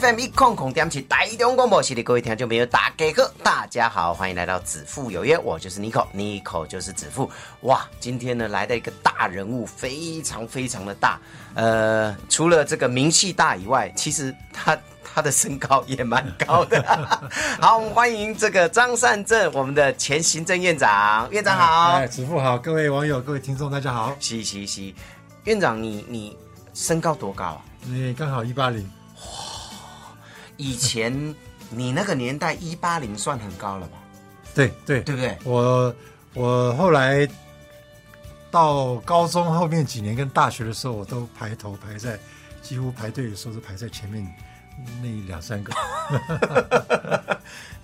FM 一空空点起台中广播系列，各位听众朋友，大家好，大家好，欢迎来到子父有约，我就是 Nico，Nico 就是子父。哇，今天呢来的一个大人物，非常非常的大。呃，除了这个名气大以外，其实他他的身高也蛮高的。好，我们欢迎这个张善政，我们的前行政院长，院长好。哎，子父好，各位网友、各位听众，大家好。嘻嘻嘻，院长你你身高多高啊？你刚好一八零。以前你那个年代一八零算很高了吧？对对对不对？我我后来到高中后面几年跟大学的时候，我都排头排在，几乎排队的时候都排在前面那两三个。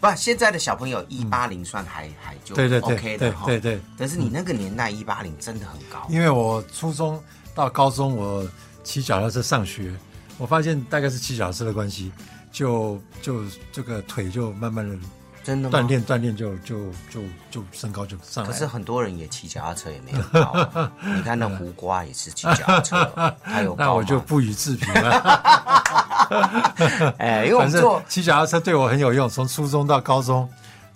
不，现在的小朋友一八零算还还就对对 OK 的哈。对对。但是你那个年代一八零真的很高。因为我初中到高中我骑脚踏车上学，我发现大概是骑脚踏车的关系。就就这个腿就慢慢的真的锻炼锻炼就就就就身高就上来。可是很多人也骑脚踏车也没有高，你看那胡瓜也是骑脚踏车，他有高那我就不予置评了。哎，因为我们做骑脚踏车对我很有用，从初中到高中，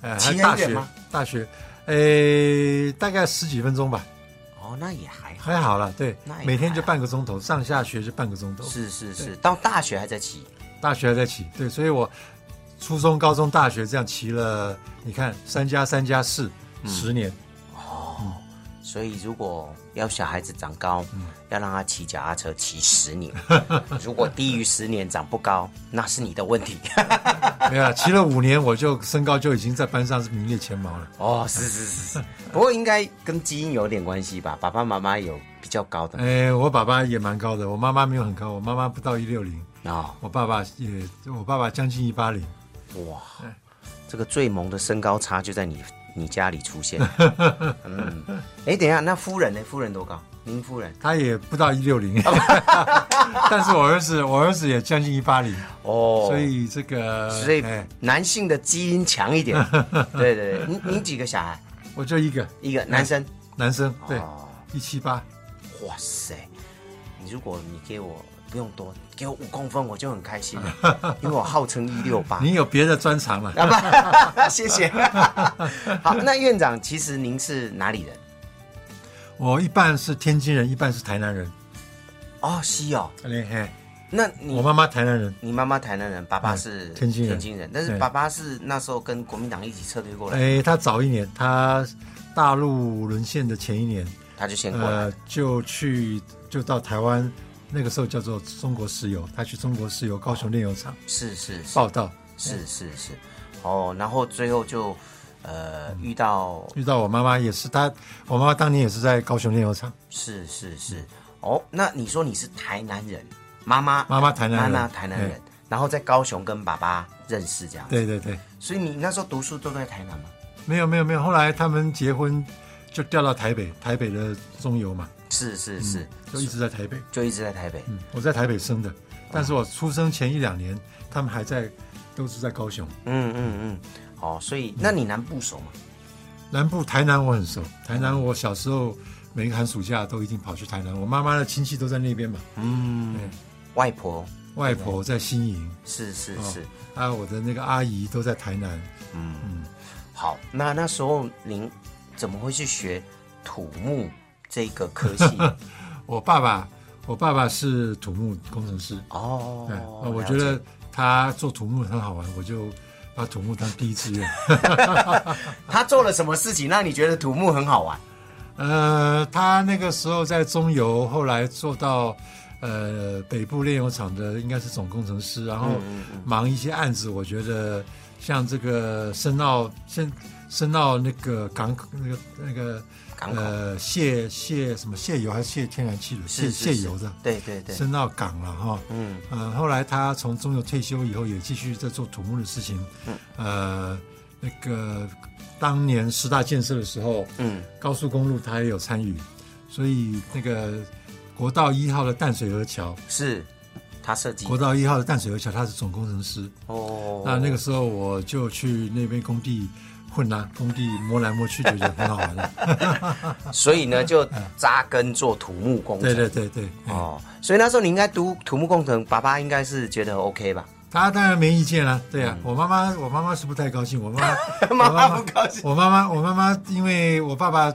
呃，还大学大学，呃，大概十几分钟吧。哦，那也还还好了，对，每天就半个钟头，上下学就半个钟头。是是是，到大学还在骑。大学还在骑，对，所以我初中、高中、大学这样骑了，你看三加三加四，十年。哦，所以如果要小孩子长高，要让他骑脚踏车骑十年。如果低于十年长不高，那是你的问题。没有，骑了五年我就身高就已经在班上是名列前茅了。哦，是是是是，不过应该跟基因有点关系吧？爸爸妈妈有比较高的。哎，我爸爸也蛮高的，我妈妈没有很高，我妈妈不到一六零。啊，我爸爸也，我爸爸将近一八零，哇，这个最萌的身高差就在你你家里出现。嗯，哎，等一下，那夫人呢？夫人多高？您夫人？她也不到一六零，但是我儿子，我儿子也将近一八零哦，所以这个，所以男性的基因强一点。对 对对，您您几个小孩？我就一个，一个男生，男生，对，一七八。哇塞，你如果你给我。不用多，给我五公分我就很开心了，因为我号称一六八。你有别的专长了？谢谢。好，那院长，其实您是哪里人？我一半是天津人，一半是台南人。哦，西哦。那你我妈妈台南人，你妈妈台南人，爸爸是天津人。天津人，但是爸爸是那时候跟国民党一起撤退过来。哎，他早一年，他大陆沦陷的前一年，他就先过来，就去就到台湾。那个时候叫做中国石油，他去中国石油高雄炼油厂是是报道，是是是，哦，然后最后就呃遇到遇到我妈妈也是，她我妈妈当年也是在高雄炼油厂，是是是，哦，那你说你是台南人，妈妈妈妈台南人，妈妈台南人，然后在高雄跟爸爸认识这样，对对对，所以你那时候读书都在台南吗？没有没有没有，后来他们结婚就调到台北，台北的中油嘛。是是是，就一直在台北，就一直在台北。嗯，我在台北生的，但是我出生前一两年，他们还在，都是在高雄。嗯嗯嗯，哦，所以那你南部熟吗？南部台南我很熟，台南我小时候每个寒暑假都一定跑去台南，我妈妈的亲戚都在那边嘛。嗯，外婆。外婆在新营，是是是，啊，我的那个阿姨都在台南。嗯。嗯，好，那那时候您怎么会去学土木？这个科系，我爸爸，我爸爸是土木工程师哦。我觉得他做土木很好玩，我就把土木当第一志愿。他做了什么事情让你觉得土木很好玩？呃，他那个时候在中油，后来做到呃北部炼油厂的应该是总工程师，然后忙一些案子。我觉得像这个深澳，深深澳那个港口那个那个。呃，卸卸什么卸油还是卸天然气的？卸卸油的。对对对。升到港了哈。嗯。呃，后来他从中油退休以后，也继续在做土木的事情。嗯。呃，那个当年十大建设的时候，嗯，高速公路他也有参与，所以那个国道一号的淡水河桥，是他设计国道一号的淡水河桥，他是总工程师。哦。那那个时候我就去那边工地混啊，工地摸来摸去，就觉得很好玩了。所以呢，就扎根做土木工程。对对对对，哦，哦，所以那时候你应该读土木工程，爸爸应该是觉得 OK 吧？他当然没意见了。对啊，我妈妈我妈妈是不太高兴，我妈妈 嗯妈我妈不高兴。我妈妈，我妈妈，因为我爸爸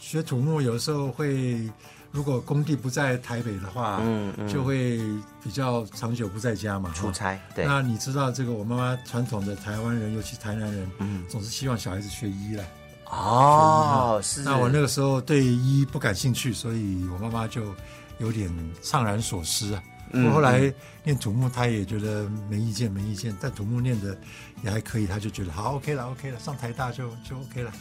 学土木，有时候会，如果工地不在台北的话，嗯嗯就会比较长久不在家嘛，出差，对，那你知道这个，我妈妈传统的台湾人，尤其台南人，嗯总是希望小孩子学医了。哦，是。那我那个时候对医不感兴趣，所以我妈妈就有点怅然所失啊。嗯我后来念土木，他也觉得没意见，没意见。但土木念的也还可以，他就觉得好 OK 了，OK 了，上台大就就 OK 了。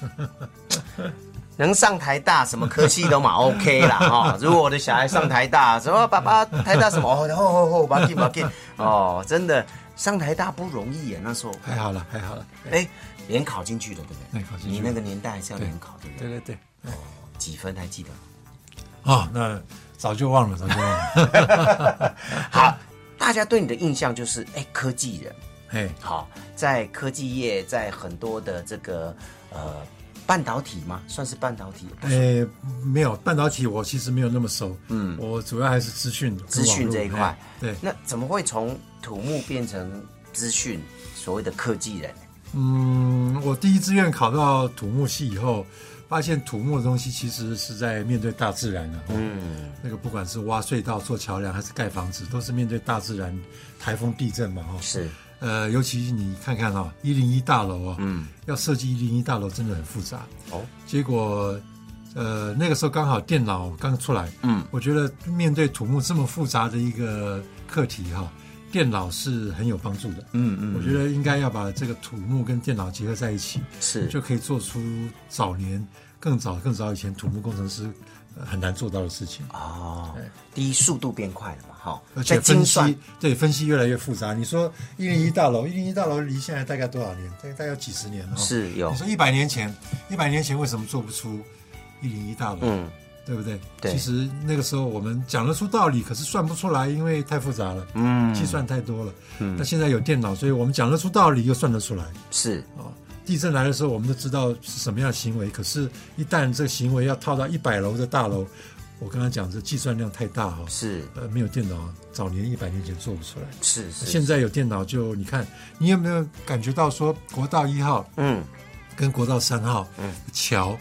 能上台大，什么科系都嘛 OK 啦哈、如果我的小孩上台大，什么爸爸台大什么哦吼吼吼，把给把给哦，真的上台大不容易耶，那时候还好了，还好了。哎，联考进去了，对不对？联考进去你那个年代还是要联考，对不对？对对对。几分还记得？哦，那早就忘了，早就忘了。好，大家对你的印象就是哎，科技人。哎，好，在科技业，在很多的这个呃半导体吗？算是半导体？诶，没有半导体，我其实没有那么熟。嗯我主要还是资讯、资讯这一块哎对，那怎么会从土木变成资讯，所谓的科技人？嗯，我第一志愿考到土木系以后，发现土木的东西其实是在面对大自然的。嗯，嗯，那个不管是挖隧道、做桥梁，还是盖房子，都是面对大自然，台风、地震嘛。哈，是，呃，尤其你看看哈，一零一大楼啊，嗯，要设计一零一大楼真的很复杂。哦，结果，呃，那个时候刚好电脑刚出来，嗯，我觉得面对土木这么复杂的一个课题哈，电脑是很有帮助的。嗯嗯我觉得应该要把这个土木跟电脑结合在一起，是，就可以做出早年更早更早以前土木工程师呃很难做到的事情。哦，第一速度变快了嘛，哈，而且分析对分析越来越复杂。你说一零一大楼，一零一大楼离现在大概多少年？大概大概有几十年了。哦是有你，说一百年前，一百年前为什么做不出一零一大楼？嗯，对不对？对其实那个时候我们讲得出道理，可是算不出来，因为太复杂了，嗯计算太多了。嗯那现在有电脑，所以我们讲得出道理，又算得出来。是，地震来的时候，我们都知道是什么样的行为，可是，一旦这个行为要套到一百楼的大楼，我刚刚讲这计算量太大哈、是，呃，没有电脑，早年一百年前做不出来。是是，现在有电脑就，你看，你有没有感觉到说国道一号嗯，跟国道三号，嗯。桥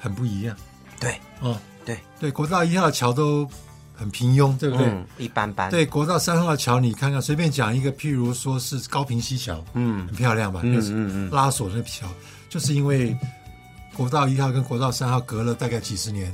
很不一样？对。哦。对，对，国道一号桥都很平庸，对不对？嗯，一般般，，对，国道三号的桥，你看看，随便讲一个，譬如说是高平西桥，嗯很漂亮吧？嗯嗯嗯拉锁那桥，就是因为国道一号跟国道三号隔了大概几十年，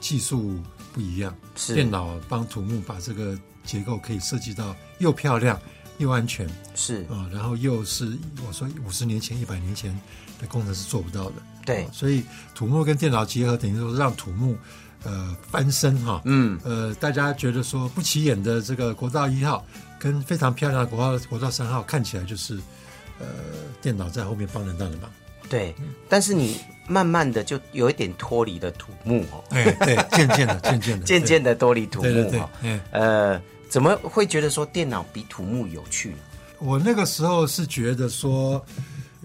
技术不一样，是电脑帮土木把这个结构可以设计到又漂亮又安全是，啊、然后又是我说五十年前、一百年前的工程是做不到的。对啊，所以土木跟电脑结合，等于说是让土木呃翻身哈。嗯，呃，大家觉得说不起眼的这个国道一号跟非常漂亮的国道国道三号，看起来就是呃电脑在后面帮人大的忙。对，但是你慢慢的就有一点脱离了土木哦，哎，对，渐渐的，渐渐的，渐渐的脱离土对对对。木哦，，哎，呃，怎么会觉得说电脑比土木有趣呢？我那个时候是觉得说，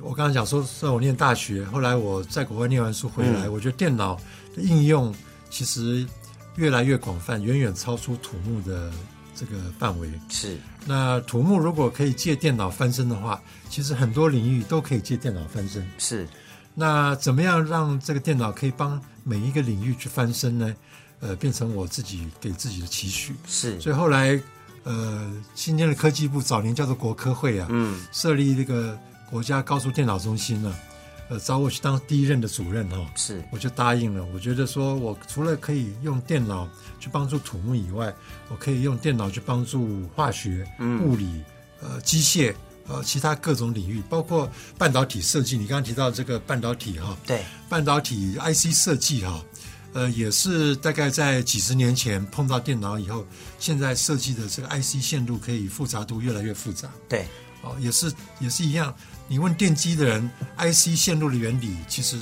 我刚刚讲说，在我念大学，后来我在国外念完书回来，嗯。我觉得电脑的应用其实越来越广泛，远远超出土木的这个范围。是，那土木如果可以借电脑翻身的话，其实很多领域都可以借电脑翻身。是，那怎么样让这个电脑可以帮每一个领域去翻身呢？呃，变成我自己给自己的期许。是，所以后来，呃，今天的科技部早年叫做国科会啊，嗯，设立这个国家高速电脑中心呢、呃，找我去当第一任的主任哈、是，我就答应了。我觉得说我除了可以用电脑去帮助土木以外，我可以用电脑去帮助化学、嗯物理、呃机械。呃，其他各种领域，包括半导体设计，你刚刚提到这个半导体哈、对，半导体 IC 设计哈、呃，也是大概在几十年前碰到电脑以后，现在设计的这个 IC 线路可以复杂度越来越复杂。对，哦，也是也是一样，你问电机的人，IC 线路的原理其实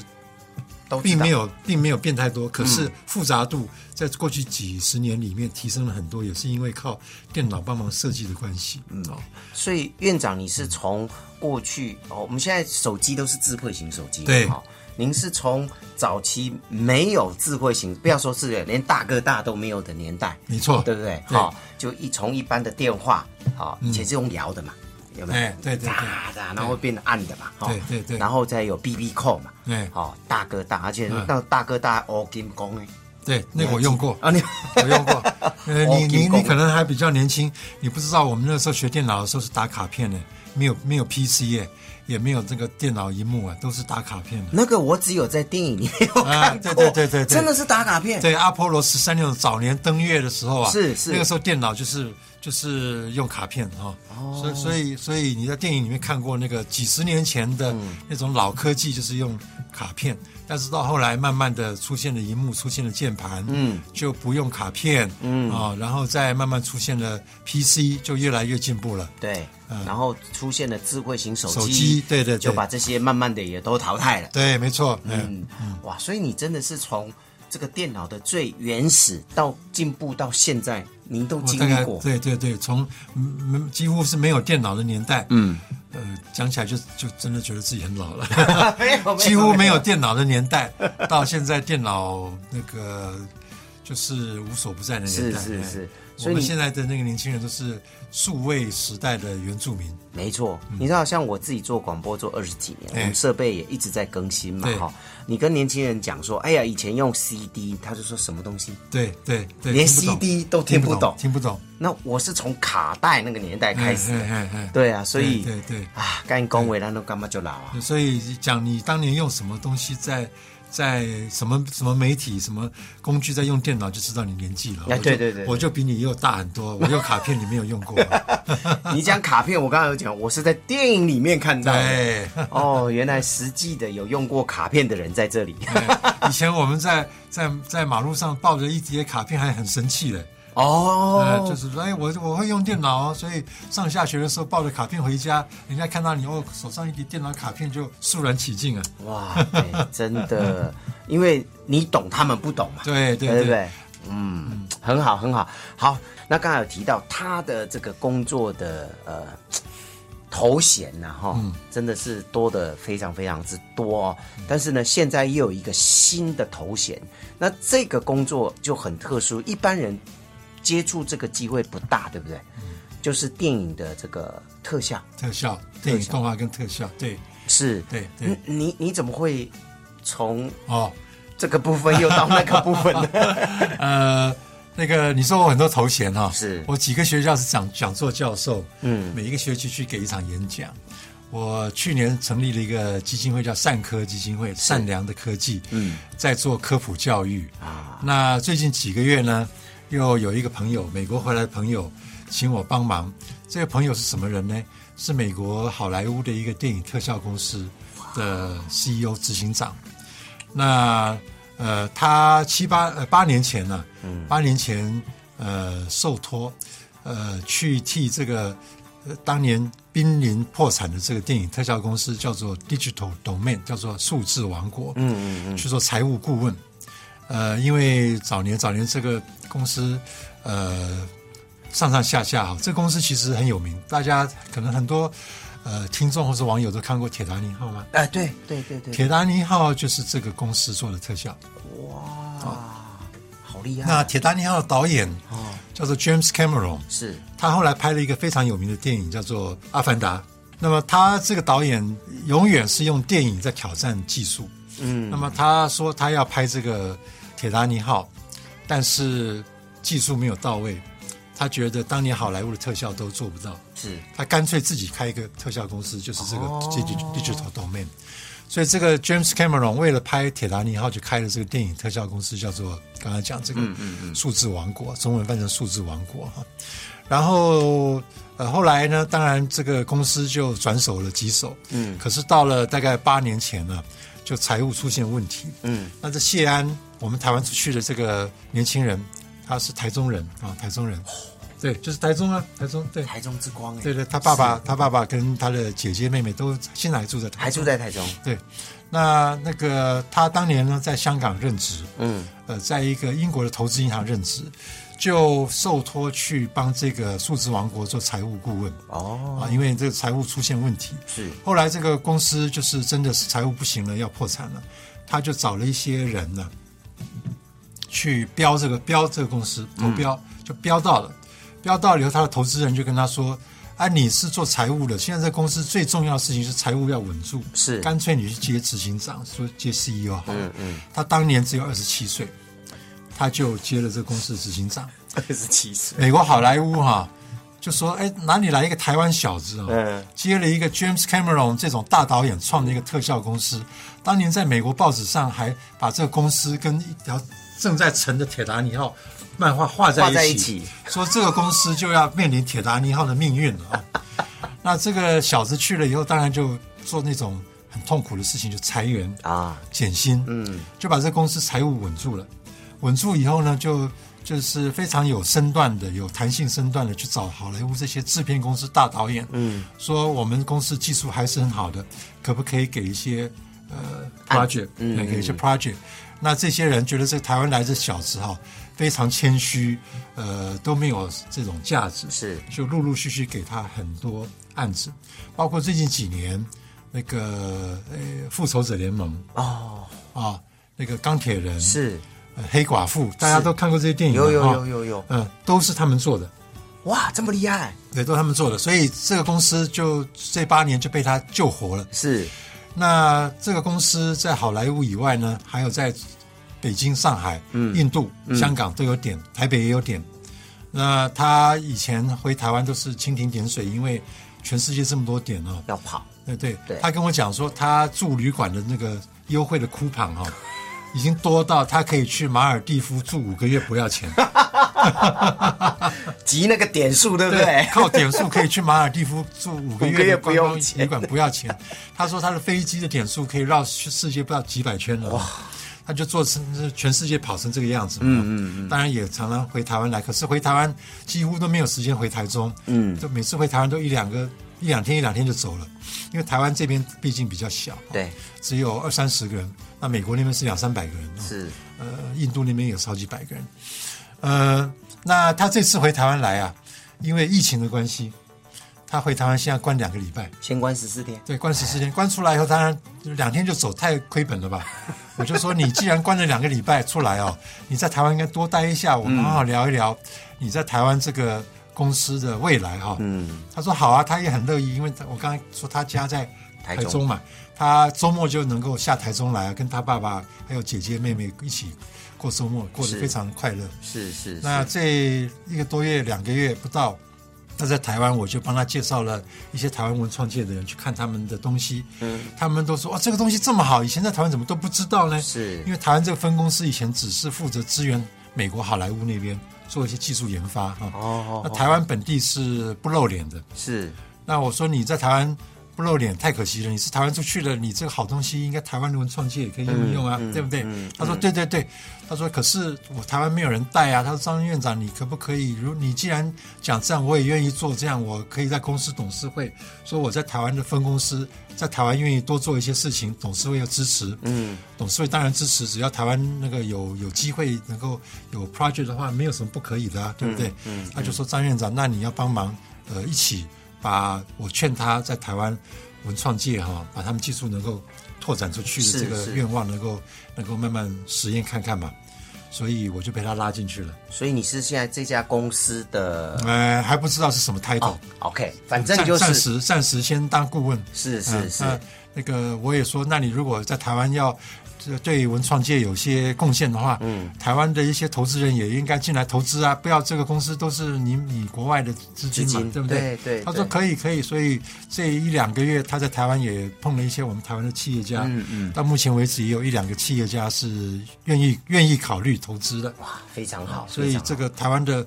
都并没有并没有变太多，可是复杂度在过去几十年里面提升了很多，也是因为靠电脑帮忙设计的关系。嗯，哦，所以院长，你是从过去哦，我们现在手机都是智慧型手机，对。哈、您是从早期没有智慧型，不要说智慧，连大哥大都没有的年代，没错，对不对？对。好、就一从一般的电话，好、以前是用摇的嘛，有没有？哎对对对。然后会变得暗的嘛，哈对对对。然后再有 BB 扣嘛，哎好、大哥大，而且嗯。那大哥大欧金工哎，对，那个我用过。啊，你我用过，呃，哦你你你可能还比较年轻，你不知道我们那时候学电脑的时候是打卡片的，没有没有 PC 耶，也没有这个电脑荧幕啊，都是打卡片的。那个我只有在电影里面有啊看过，对对对对对。真的是打卡片，对阿波罗十三那种早年登月的时候啊，是是。那个时候电脑就是就是用卡片哈、哦，所以所以所以你在电影里面看过那个几十年前的嗯那种老科技，就是用卡片，但是到后来慢慢的出现了荧幕，出现了键盘，嗯，就不用卡片，嗯。啊、然后再慢慢出现了 PC，就越来越进步了。对，嗯然后出现了智慧型手机，手机对对对。就把这些慢慢的也都淘汰了。对，没错，嗯，嗯，哇，所以你真的是从这个电脑的最原始到进步到现在，您都经历过。对对对，从几乎是没有电脑的年代，嗯，呃，讲起来就就真的觉得自己很老了。没有，几乎没有电脑的年代，到现在电脑那个就是无所不在的年代。是是是，所以你现在的那个年轻人都是数位时代的原住民。没错，你知道，像我自己做广播做二十几年，哎我们设备也一直在更新嘛，哈。你跟年轻人讲说，哎呀，以前用 CD，他就说什么东西？对对对，连 CD 都听听不懂听不懂。那我是从卡带那个年代开始哎的，哎哎对啊，所以对对啊，干恭维，那都干嘛就老啊？所以讲你当年用什么东西在。在什么什么媒体、什么工具在用电脑，就知道你年纪了。哎对对对对我就比你又大很多。我用卡片，你没有用过。你讲卡片，我刚刚有讲，我是在电影里面看到的。对，哦，原来实际的有用过卡片的人在这里。以前我们在在在马路上抱着一叠卡片，还很生气的。哦，呃，就是说，哎，我我会用电脑哦，所以上下学的时候抱着卡片回家，人家看到你哦，手上一叠电脑卡片就肃然起敬啊。哇，哎真的，因为你懂，他们不懂嘛。对对对？嗯，很好，很好。好，那刚才有提到他的这个工作的呃头衔呐、哈、嗯真的是多的非常非常之多哦。但是呢，现在又有一个新的头衔，那这个工作就很特殊，一般人接触这个机会不大，对不对？嗯。就是电影的这个特效，特效，电影动画跟特效，对。是。对对。你你你怎么会从哦，这个部分又到那个部分呢？呃，那个你说我很多头衔哈、是。我几个学校是讲讲座教授，嗯。每一个学期去给一场演讲。我去年成立了一个基金会，叫善科基金会，善良的科技，嗯，在做科普教育。啊。那最近几个月呢，又有一个朋友，美国回来的朋友，请我帮忙。这个朋友是什么人呢？是美国好莱坞的一个电影特效公司的 CEO 执行长。那呃，他七八呃八年前呢、嗯八年前呃受托呃去替这个呃当年濒临破产的这个电影特效公司叫做 Digital Domain，叫做数字王国，嗯嗯嗯，去做财务顾问。呃，因为早年早年这个公司呃上上下下哈，这个公司其实很有名，大家可能很多呃听众或者网友都看过《铁达尼号》吗？哎，对对对对，铁达尼号就是这个公司做的特效。哇，好厉害！那铁达尼号的导演哦叫做 James Cameron，是他后来拍了一个非常有名的电影叫做《阿凡达》。那么他这个导演永远是用电影在挑战技术。嗯那么他说他要拍这个铁达尼号，但是技术没有到位，他觉得当年好莱坞的特效都做不到，是。他干脆自己开一个特效公司，就是这个 Digital Domain。所以这个 James Cameron 为了拍铁达尼号，就开了这个电影特效公司，叫做刚才讲这个数字王国，中文翻成数字王国哈。然后呃后来呢，当然这个公司就转手了几手，嗯。可是到了大概八年前呢，就财务出现问题，嗯。那这谢安，我们台湾出去的这个年轻人，他是台中人啊，台中人。对，就是台中啊，台中对。台中之光哎，对对，他爸爸，他爸爸跟他的姐姐妹妹都现在还住在台中，还住在台中，对。那那个他当年呢，在香港任职，嗯，呃，在一个英国的投资银行任职，就受托去帮这个数字王国做财务顾问。哦，啊，因为这个财务出现问题，是。后来这个公司就是真的是财务不行了，要破产了，他就找了一些人呢，去标这个标这个公司投标，就标到了，标到了以后，他的投资人就跟他说：“啊，你是做财务的，现在这公司最重要的事情是财务要稳住，是。干脆你去接执行长，说接 CEO 好了。嗯嗯，他当年只有二十七岁，他就接了这个公司的执行长。二十七岁，美国好莱坞哈、就说：“哎，哪里来一个台湾小子啊、嗯。接了一个 James Cameron 这种大导演创的一个特效公司，当年在美国报纸上还把这个公司跟一条正在沉的铁达尼号漫画画在一起，画在一起说这个公司就要面临铁达尼号的命运了啊。那这个小子去了以后，当然就做那种很痛苦的事情，就裁员啊，减薪，嗯，就把这公司财务稳住了。稳住以后呢，就就是非常有身段的、有弹性身段的去找好莱坞这些制片公司大导演，嗯，说我们公司技术还是很好的，可不可以给一些呃 project，嗯给一些 project？那这些人觉得这台湾来的小子哈非常谦虚，呃都没有这种价值，是。就陆陆续续给他很多案子，包括最近几年那个呃复仇者联盟。哦，啊，那个钢铁人。是。呃黑寡妇，大家都看过这些电影吗，有有有有有，嗯、都是他们做的，哇，这么厉害，对，都是他们做的，所以这个公司就这八年就被他救活了。是那这个公司在好莱坞以外呢，还有在北京、上海、嗯印度、香港都有点，台北也有点。那他以前回台湾都是蜻蜓点水，因为全世界这么多点哦。要跑，对对，对他跟我讲说，他住旅馆的那个优惠的库旁哈、已经多到他可以去马尔蒂夫住五个月不要钱。集那个点数，对不对？靠点数可以去马尔蒂夫住五个月不用钱旅馆不要钱。他说他的飞机的点数可以绕世界不知道几百圈了。哇！他就做成全世界跑成这个样子。嗯嗯嗯。当然也常常回台湾来，可是回台湾几乎都没有时间回台中。嗯就每次回台湾都一两个一两天一两天就走了，因为台湾这边毕竟比较小。对，只有二三十个人，那美国那边是两三百个人。哦是呃，印度那边有超几百个人。呃，那他这次回台湾来啊，因为疫情的关系，他回台湾现在关两个礼拜，先关十四天，对，关十四天，关出来以后，当然两天就走，太亏本了吧？我就说，你既然关了两个礼拜出来哦，你在台湾应该多待一下，我们好好聊一聊你在台湾这个公司的未来哈、嗯，他说好啊，他也很乐意，因为他我刚才说他家在台中台中嘛，他周末就能够下台中来，跟他爸爸还有姐姐妹妹一起过周末，过得非常快乐。是是那，这一个多月、两个月不到，他在台湾，我就帮他介绍了一些台湾文创界的人去看他们的东西。嗯，他们都说哇，这个东西这么好，以前在台湾怎么都不知道呢？是因为台湾这个分公司以前只是负责支援美国好莱坞那边做一些技术研发哈。哦那台湾本地是不露脸的。是那我说你在台湾不露脸太可惜了，你是台湾出去了，你这个好东西应该台湾的文创界也可以用一用啊，对不对？嗯他说对对对，他说可是我台湾没有人带啊。他说张院长，你可不可以？如你既然讲这样，我也愿意做这样，我可以在公司董事会说我在台湾的分公司在台湾愿意多做一些事情，董事会要支持。嗯董事会当然支持，只要台湾那个有有机会能够有 project 的话，没有什么不可以的啊，对不对？嗯他就说张院长，那你要帮忙，呃，一起把我劝他在台湾文创界哈、把他们技术能够拓展出去的这个愿望能够能够慢慢实验看看嘛，所以我就被他拉进去了。所以你是现在这家公司的呃，还不知道是什么 title，、哦，OK，反正暂暂就是时暂时先当顾问。是是是嗯那那个我也说，那你如果在台湾要这对文创界有些贡献的话，嗯，台湾的一些投资人也应该进来投资啊，不要这个公司都是你你国外的资金嘛，对不对？对对他说可以可以，所以这一两个月他在台湾也碰了一些我们台湾的企业家，嗯嗯。到目前为止也有一两个企业家是愿意愿意考虑投资的，哇，非常好，所以这个台湾的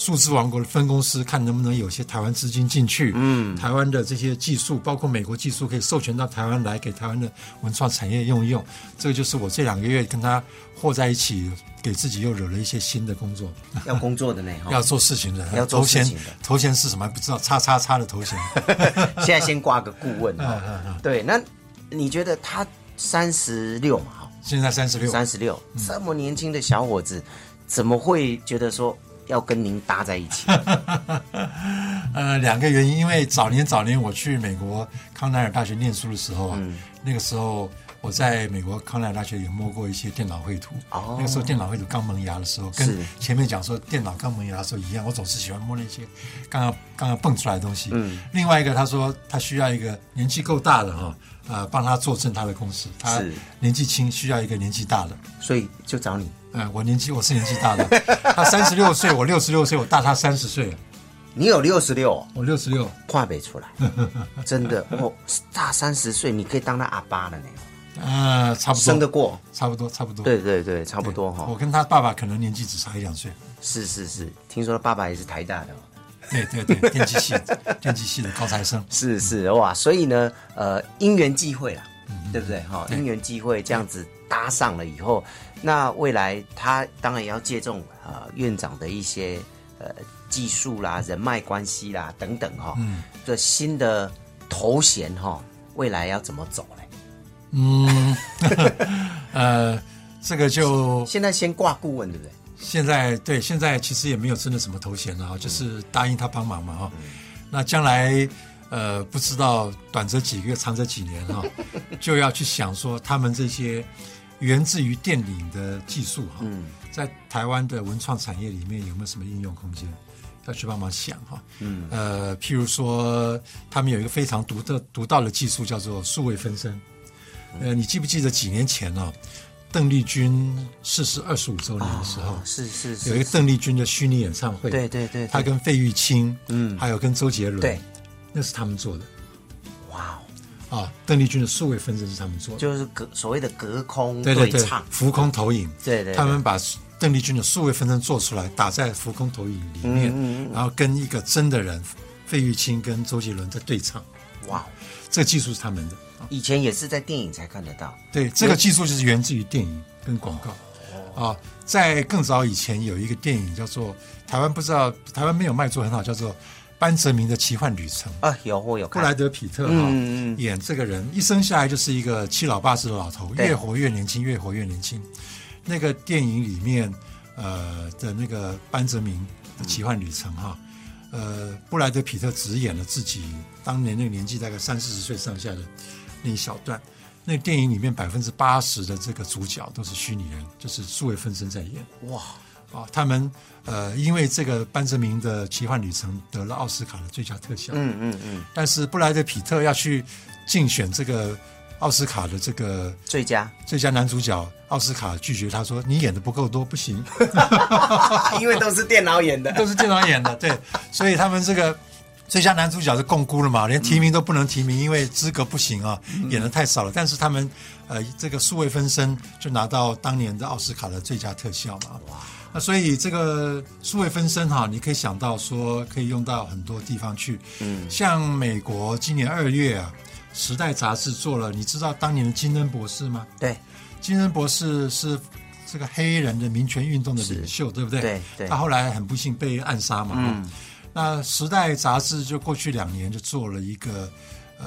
数字王国的分公司，看能不能有些台湾资金进去。嗯台湾的这些技术，包括美国技术，可以授权到台湾来，给台湾的文创产业用一用。这个就是我这两个月跟他和在一起，给自己又惹了一些新的工作，要工作的呢，要做事情的。要做头衔事情的头衔是什么还不知道，叉叉叉的头衔。现在先挂个顾问嗯哈。嗯嗯，对，那你觉得他三十六嘛？哈，现在三十六，三十六，嗯这么年轻的小伙子，怎么会觉得说要跟您搭在一起？呃，两个原因，因为早年早年我去美国康奈尔大学念书的时候啊，嗯那个时候我在美国康奈尔大学也摸过一些电脑绘图。哦那个时候电脑绘图刚萌芽的时候，跟前面讲说电脑刚萌芽的时候一样，我总是喜欢摸那些刚刚刚刚蹦出来的东西。嗯，另外一个他说他需要一个年纪够大的哈，呃，帮他作证他的公司。他是年纪轻，需要一个年纪大的。所以就找你。嗯、我年纪我是年纪大的，他三十六岁，我六十六岁，我大他三十岁，你有六十六，我六十六。跨北出来，真的我，大三十岁，你可以当他阿爸了呢，呃，差不多，生得过。差不多，差不多。对对对，差不多哈我。跟他爸爸可能年纪只差一两岁。是是是，听说他爸爸也是台大的哦。对对对，电机系，电机系的高材生。是是哇，所以呢，呃，因缘际会啦，对不对？哈，对因缘际会这样子搭上了以后，那未来他当然也要借重呃院长的一些呃技术啦、人脉关系啦等等哈，嗯这新的头衔哈，未来要怎么走嘞？嗯，呃，这个就现在先挂顾问，对不对？现在对现在其实也没有真的什么头衔了啊，就是答应他帮忙嘛哈。那将来呃不知道短则几个月，长则几年哈，就要去想说他们这些源自于电影的技术哈，嗯。在台湾的文创产业里面有没有什么应用空间？要去帮忙想哈，嗯，呃，譬如说，他们有一个非常独特独到的技术，叫做数位分身。呃，你记不记得几年前呢、邓丽君逝世二十五周年的时候，哦是是是，有一个邓丽君的虚拟演唱会，对对对，对。她跟费玉清，嗯。还有跟周杰伦，对，那是他们做的啊。邓丽君的数位分身是他们做的，就是隔所谓的隔空对对对唱，，浮空投影，对对对他们把邓丽君的数位分身做出来，打在浮空投影里面，嗯嗯嗯然后跟一个真的人费玉清跟周杰伦在对唱，哇哦，这个技术是他们的。啊以前也是在电影才看得到，对，这个技术就是源自于电影跟广告。啊，在更早以前有一个电影叫做台湾不知道台湾没有卖座很好，叫做班哲明的奇幻旅程。啊，有我有看，布莱德皮特哈、演这个人，一生下来就是一个七老八十的老头，越活越年轻，越活越年轻。那个电影里面，呃的那个班哲明的奇幻旅程哈，呃，布莱德皮特只演了自己当年那个年纪，大概三四十岁上下的那一小段。那个电影里面百分之八十的这个主角都是虚拟人，就是数位分身在演。哇，啊，他们呃，因为这个班哲明的奇幻旅程得了奥斯卡的最佳特效。嗯嗯嗯，但是布莱德皮特要去竞选这个奥斯卡的这个最佳，最佳男主角，奥斯卡拒绝他说：“你演的不够多，不行，因为都是电脑演的，都是电脑演的。”对，所以他们这个最佳男主角是共估了嘛，连提名都不能提名，因为资格不行啊，演的太少了。但是他们呃，这个数位分身就拿到当年的奥斯卡的最佳特效嘛。那所以这个数位分身哈，你可以想到说可以用到很多地方去。嗯，像美国今年二月啊，《时代》杂志做了，你知道当年的金恩博士吗？对，金恩博士是这个黑人的民权运动的领袖，对不对？对对他后来很不幸被暗杀嘛。嗯。那《时代》杂志就过去两年就做了一个，呃，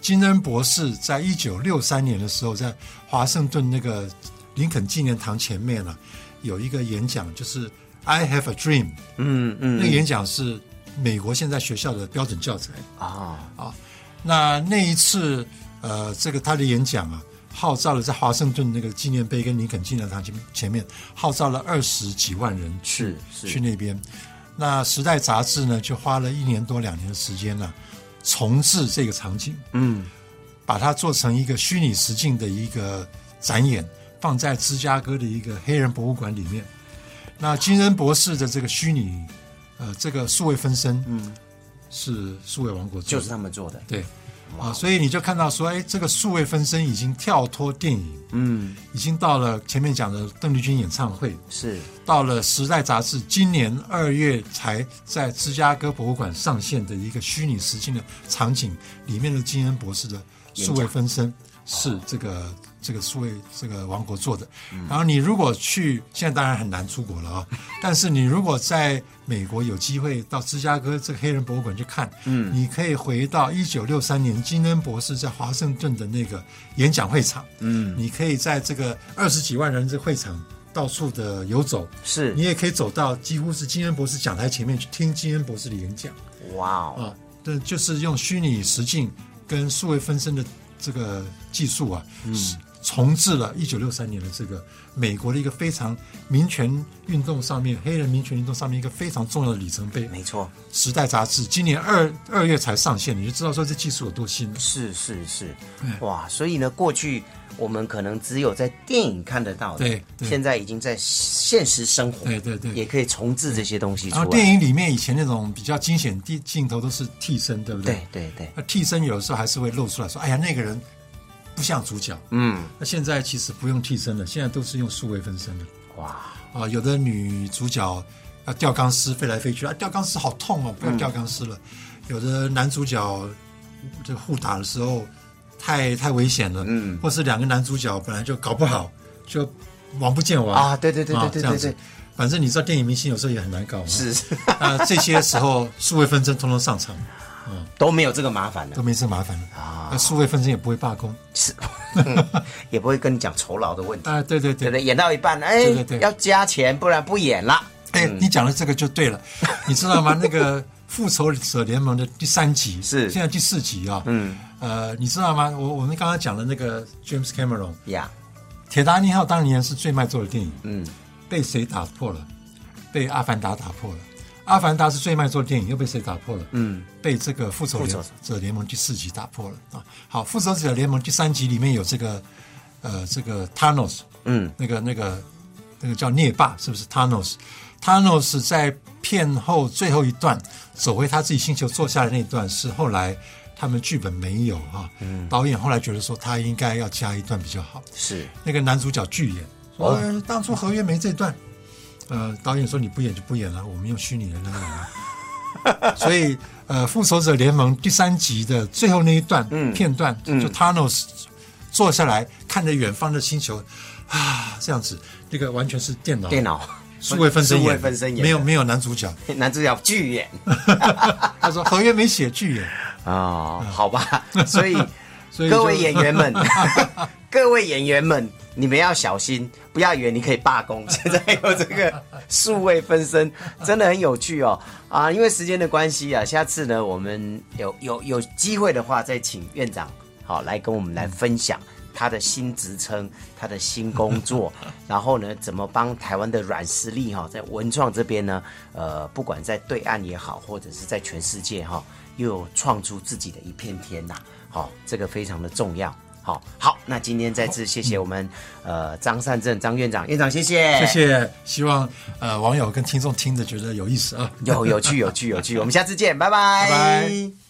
金恩博士在一九六三年的时候，在华盛顿那个林肯纪念堂前面啊，有一个演讲，就是 “I have a dream”。嗯嗯，那个演讲是美国现在学校的标准教材。啊，那那一次，呃，这个他的演讲啊，号召了在华盛顿那个纪念碑跟林肯纪念堂前前面，号召了二十几万人去去那边。那《时代》杂志呢，就花了一年多两年的时间呢、重置这个场景，嗯，把它做成一个虚拟实境的一个展演，放在芝加哥的一个黑人博物馆里面。那金恩博士的这个虚拟，呃，这个数位分身，嗯，是数位王国做的就是他们做的，对，啊，所以你就看到说，哎，这个数位分身已经跳脱电影，嗯，已经到了前面讲的邓丽君演唱会，是。到了《时代》杂志今年二月才在芝加哥博物馆上线的一个虚拟实境的场景，里面的金恩博士的数位分身是这个这个数位这个王国做的。然后你如果去，现在当然很难出国了啊，但是你如果在美国有机会到芝加哥这个黑人博物馆去看，嗯，你可以回到一九六三年金恩博士在华盛顿的那个演讲会场，嗯，你可以在这个二十几万人这会场到处的游走，是。你，也可以走到几乎是金恩博士讲台前面去听金恩博士的演讲。哇哦，啊，这就是用虚拟实境跟数位分身的这个技术啊，是重置了一九六三年的这个美国的一个非常民权运动上面黑人民权运动上面一个非常重要的里程碑，《没错，时代》杂志今年二二月才上线，你就知道说这技术有多新了。是是是，哇！所以呢，过去我们可能只有在电影看得到的，对对现在已经在现实生活，对对对也可以重置这些东西出来。然后电影里面以前那种比较惊险地镜头都是替身，对不对？对对对，那替身有的时候还是会露出来说：“哎呀，那个人不像主角。”嗯，那现在其实不用替身了，现在都是用数位分身的哇，啊。有的女主角要吊钢丝飞来飞去啊，吊钢丝好痛哦，不要吊钢丝了。有的男主角这互打的时候太太危险了，嗯。或是两个男主角本来就搞不好，就王不见王。啊对对对对对这样子。对。对反正你知道电影明星有时候也很难搞，是。啊，这些时候数位分身通通上场，都没有这个麻烦了都，没这麻烦了啊那数位分身也不会罢工是，嗯也不会跟你讲酬劳的问题，啊，对对对对不对？演到一半，哎对对对，要加钱，不然不演了。哎，你讲的这个就对了，你知道吗？那个《复仇者联盟》的第三集是现在第四集啊，嗯呃，你知道吗？我我们刚刚讲的那个 James Cameron《呀，铁达尼号》当年是最卖座的电影，嗯，被谁打破了？被《阿凡达》打破了。《阿凡达》是最卖座的电影，又被谁打破了？嗯，被这个《复仇者联盟》第四集打破了啊。好，《复仇者联盟》第三集里面有这个呃这个 Thanos，嗯，那个那个那个叫灭霸，是不是 Thanos？Thanos 在片后最后一段走回他自己星球坐下的那一段，是后来他们剧本没有啊，嗯导演后来觉得说他应该要加一段比较好。是那个男主角拒演，说、当初合约没这段，呃，导演说你不演就不演了，我们用虚拟人来演啊。所以，呃，《复仇者联盟》第三集的最后那一段、嗯。片段，嗯。就 Thanos 坐下来看着远方的星球啊，这样子，那个完全是电脑电脑。数位分身数位演的，分身演。没有没有男主角。男主角拒演。他说合约没写拒演，啊，好吧，所以所以各位演员们，各位演员们，你们要小心，不要以为你可以罢工。现在有这个数位分身，真的很有趣哦啊！因为时间的关系啊，下次呢，我们有有有机会的话，再请院长好来跟我们来分享。他的新职称，他的新工作，然后呢，怎么帮台湾的软实力哈，在文创这边呢，呃，不管在对岸也好，或者是在全世界哈，又有创出自己的一片天呐，好、这个非常的重要。好，好，那今天再次谢谢我们呃张善政张院长，院长谢谢，谢，谢。希望呃网友跟听众听着觉得有意思啊。有有趣有趣有趣，我们下次见，拜拜拜拜